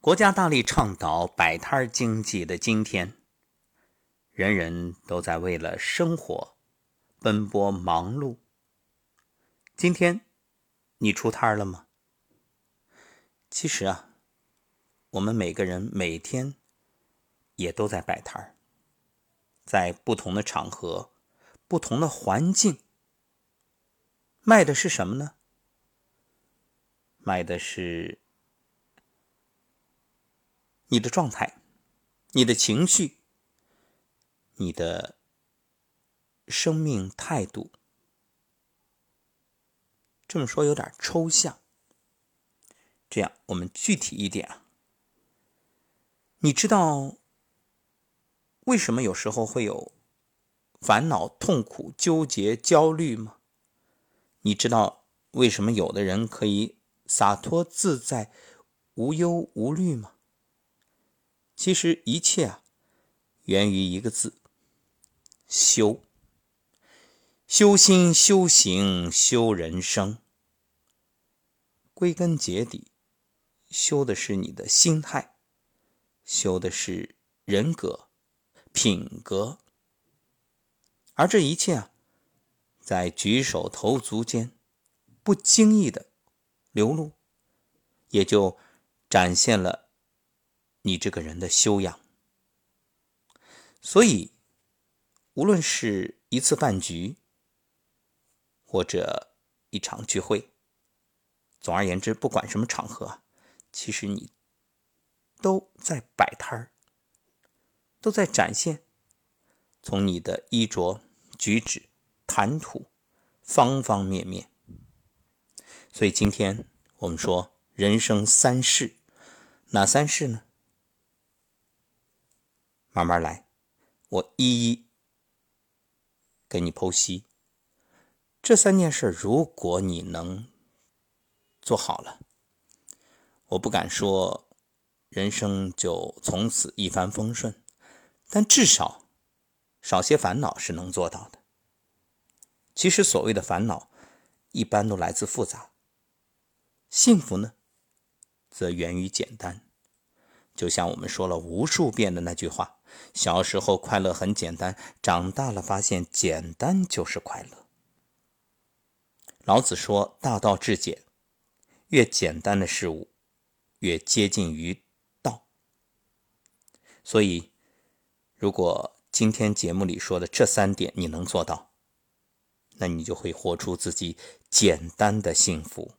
国家大力倡导摆摊经济的今天，人人都在为了生活奔波忙碌。今天你出摊了吗？其实啊，我们每个人每天也都在摆摊在不同的场合、不同的环境，卖的是什么呢？卖的是。你的状态，你的情绪，你的生命态度，这么说有点抽象。这样，我们具体一点啊。你知道为什么有时候会有烦恼、痛苦、纠结、焦虑吗？你知道为什么有的人可以洒脱自在、无忧无虑吗？其实一切啊，源于一个字：修。修心、修行、修人生。归根结底，修的是你的心态，修的是人格、品格。而这一切啊，在举手投足间，不经意的流露，也就展现了。你这个人的修养，所以无论是一次饭局，或者一场聚会，总而言之，不管什么场合，其实你都在摆摊儿，都在展现。从你的衣着、举止、谈吐，方方面面。所以今天我们说人生三世，哪三世呢？慢慢来，我一一给你剖析。这三件事，如果你能做好了，我不敢说人生就从此一帆风顺，但至少少些烦恼是能做到的。其实所谓的烦恼，一般都来自复杂；幸福呢，则源于简单。就像我们说了无数遍的那句话。小时候快乐很简单，长大了发现简单就是快乐。老子说：“大道至简，越简单的事物越接近于道。”所以，如果今天节目里说的这三点你能做到，那你就会活出自己简单的幸福。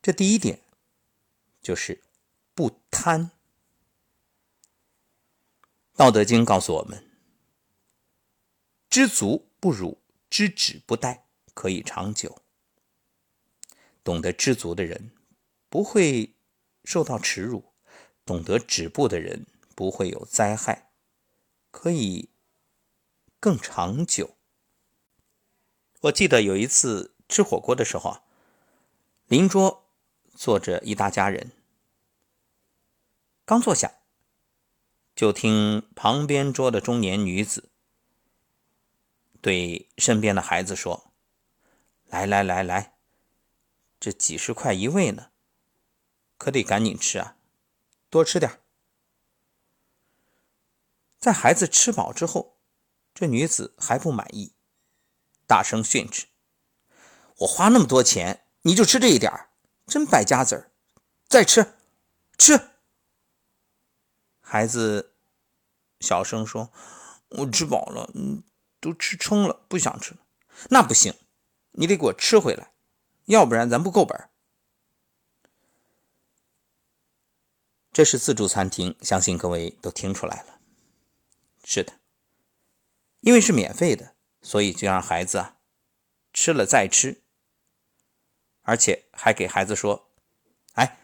这第一点就是不贪。道德经告诉我们：“知足不辱，知止不殆，可以长久。”懂得知足的人不会受到耻辱，懂得止步的人不会有灾害，可以更长久。我记得有一次吃火锅的时候啊，邻桌坐着一大家人，刚坐下。就听旁边桌的中年女子对身边的孩子说：“来来来来，这几十块一位呢，可得赶紧吃啊，多吃点。”在孩子吃饱之后，这女子还不满意，大声训斥：“我花那么多钱，你就吃这一点真败家子儿！再吃，吃。”孩子。小声说：“我吃饱了，嗯，都吃撑了，不想吃了。那不行，你得给我吃回来，要不然咱不够本。”这是自助餐厅，相信各位都听出来了。是的，因为是免费的，所以就让孩子啊吃了再吃，而且还给孩子说：“哎，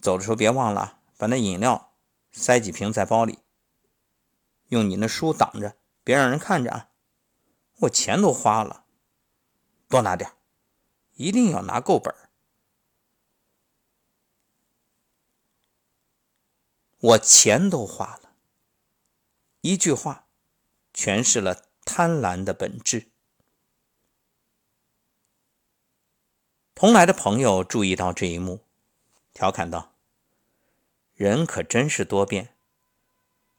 走的时候别忘了把那饮料塞几瓶在包里。”用你那书挡着，别让人看着啊！我钱都花了，多拿点，一定要拿够本我钱都花了，一句话诠释了贪婪的本质。同来的朋友注意到这一幕，调侃道：“人可真是多变。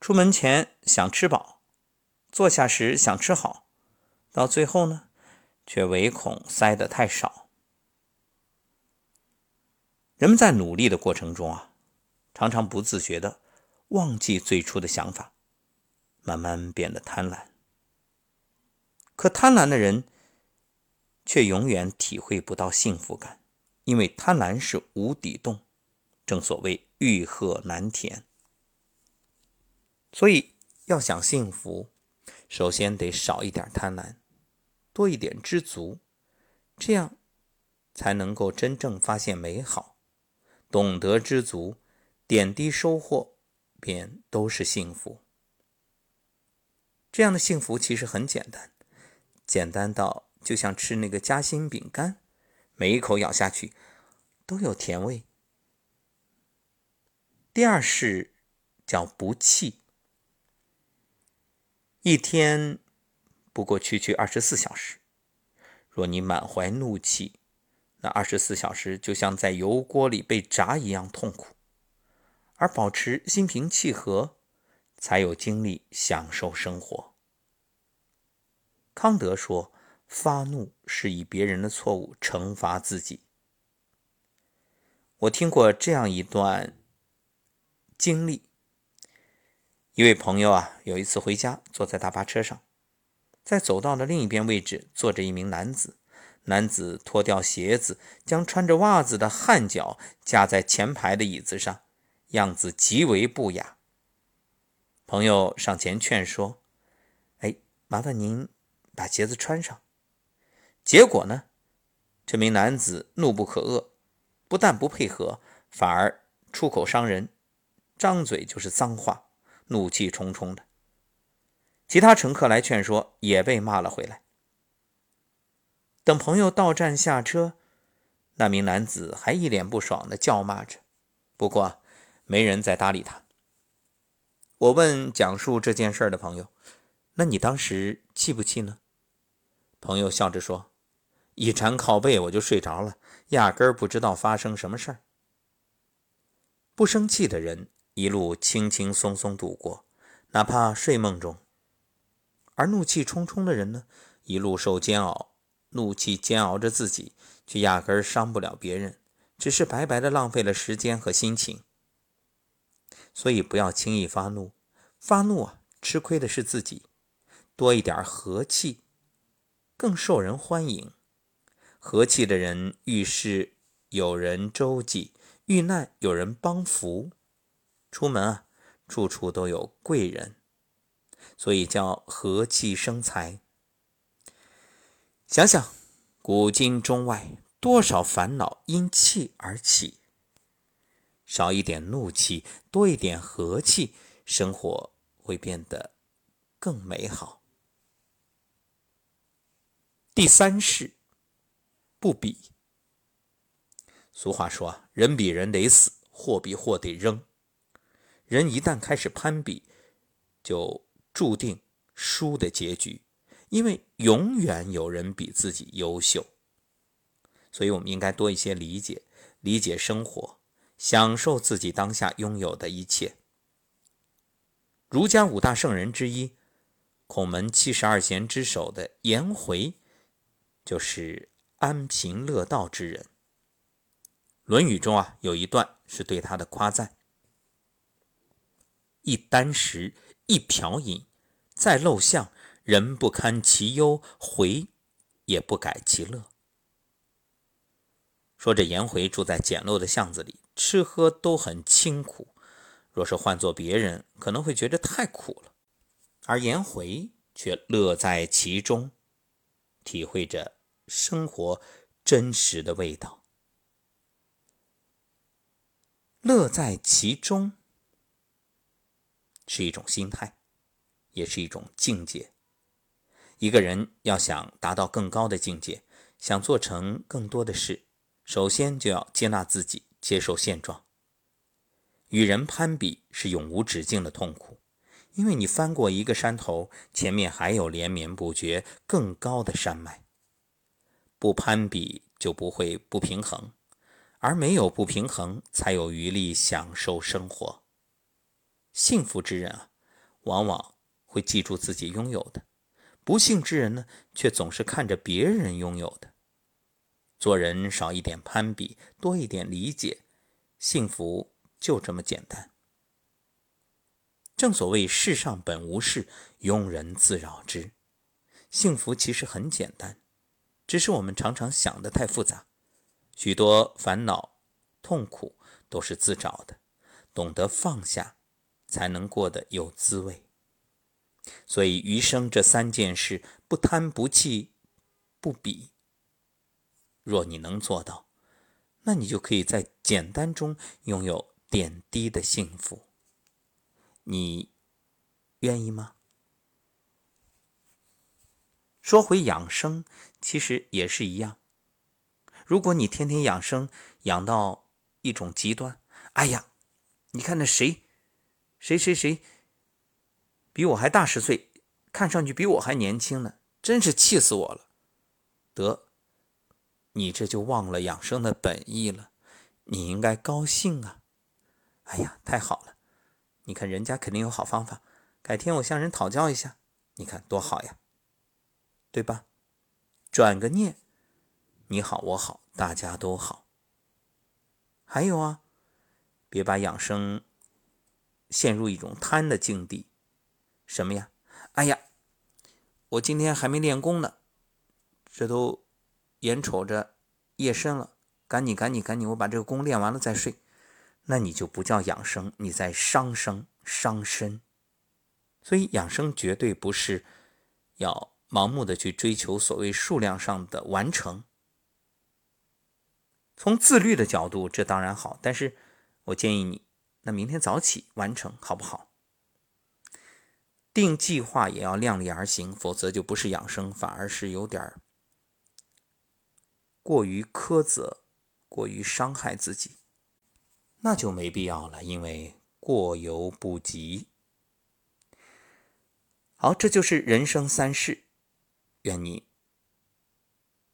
出门前想吃饱，坐下时想吃好，到最后呢，却唯恐塞得太少。人们在努力的过程中啊，常常不自觉的忘记最初的想法，慢慢变得贪婪。可贪婪的人，却永远体会不到幸福感，因为贪婪是无底洞。正所谓欲壑难填。所以要想幸福，首先得少一点贪婪，多一点知足，这样才能够真正发现美好。懂得知足，点滴收获便都是幸福。这样的幸福其实很简单。简单到就像吃那个夹心饼干，每一口咬下去都有甜味。第二是叫不气，一天不过区区二十四小时，若你满怀怒气，那二十四小时就像在油锅里被炸一样痛苦。而保持心平气和，才有精力享受生活。康德说：“发怒是以别人的错误惩罚自己。”我听过这样一段经历：一位朋友啊，有一次回家，坐在大巴车上，在走道的另一边位置坐着一名男子。男子脱掉鞋子，将穿着袜子的汗脚架在前排的椅子上，样子极为不雅。朋友上前劝说：“哎，麻烦您。”把鞋子穿上，结果呢？这名男子怒不可遏，不但不配合，反而出口伤人，张嘴就是脏话，怒气冲冲的。其他乘客来劝说，也被骂了回来。等朋友到站下车，那名男子还一脸不爽的叫骂着，不过没人再搭理他。我问讲述这件事的朋友：“那你当时气不气呢？”朋友笑着说：“一缠靠背，我就睡着了，压根儿不知道发生什么事儿。不生气的人一路轻轻松松度过，哪怕睡梦中；而怒气冲冲的人呢，一路受煎熬，怒气煎熬着自己，却压根儿伤不了别人，只是白白的浪费了时间和心情。所以不要轻易发怒，发怒啊，吃亏的是自己。多一点和气。”更受人欢迎，和气的人遇事有人周济，遇难有人帮扶，出门啊，处处都有贵人，所以叫和气生财。想想古今中外，多少烦恼因气而起，少一点怒气，多一点和气，生活会变得更美好。第三是不比。俗话说，人比人得死，货比货得扔。人一旦开始攀比，就注定输的结局，因为永远有人比自己优秀。所以，我们应该多一些理解，理解生活，享受自己当下拥有的一切。儒家五大圣人之一，孔门七十二贤之首的颜回。就是安贫乐道之人。《论语》中啊有一段是对他的夸赞：“一箪食，一瓢饮，在陋巷，人不堪其忧，回也不改其乐。”说这颜回住在简陋的巷子里，吃喝都很清苦。若是换做别人，可能会觉得太苦了，而颜回却乐在其中。体会着生活真实的味道，乐在其中是一种心态，也是一种境界。一个人要想达到更高的境界，想做成更多的事，首先就要接纳自己，接受现状。与人攀比是永无止境的痛苦。因为你翻过一个山头，前面还有连绵不绝更高的山脉。不攀比就不会不平衡，而没有不平衡，才有余力享受生活。幸福之人啊，往往会记住自己拥有的；不幸之人呢，却总是看着别人拥有的。做人少一点攀比，多一点理解，幸福就这么简单。正所谓世上本无事，庸人自扰之。幸福其实很简单，只是我们常常想的太复杂，许多烦恼、痛苦都是自找的。懂得放下，才能过得有滋味。所以余生这三件事：不贪、不气、不比。若你能做到，那你就可以在简单中拥有点滴的幸福。你愿意吗？说回养生，其实也是一样。如果你天天养生，养到一种极端，哎呀，你看那谁，谁谁谁，比我还大十岁，看上去比我还年轻呢，真是气死我了。得，你这就忘了养生的本意了。你应该高兴啊！哎呀，太好了，你看人家肯定有好方法，改天我向人讨教一下，你看多好呀！对吧？转个念，你好，我好，大家都好。还有啊，别把养生陷入一种贪的境地。什么呀？哎呀，我今天还没练功呢，这都眼瞅着夜深了，赶紧赶紧赶紧，我把这个功练完了再睡。那你就不叫养生，你在伤生伤身。所以养生绝对不是要。盲目的去追求所谓数量上的完成，从自律的角度，这当然好。但是我建议你，那明天早起完成好不好？定计划也要量力而行，否则就不是养生，反而是有点过于苛责，过于伤害自己，那就没必要了，因为过犹不及。好，这就是人生三世。愿你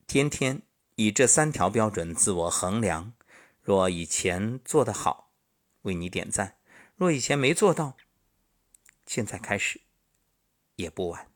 天天以这三条标准自我衡量。若以前做得好，为你点赞；若以前没做到，现在开始也不晚。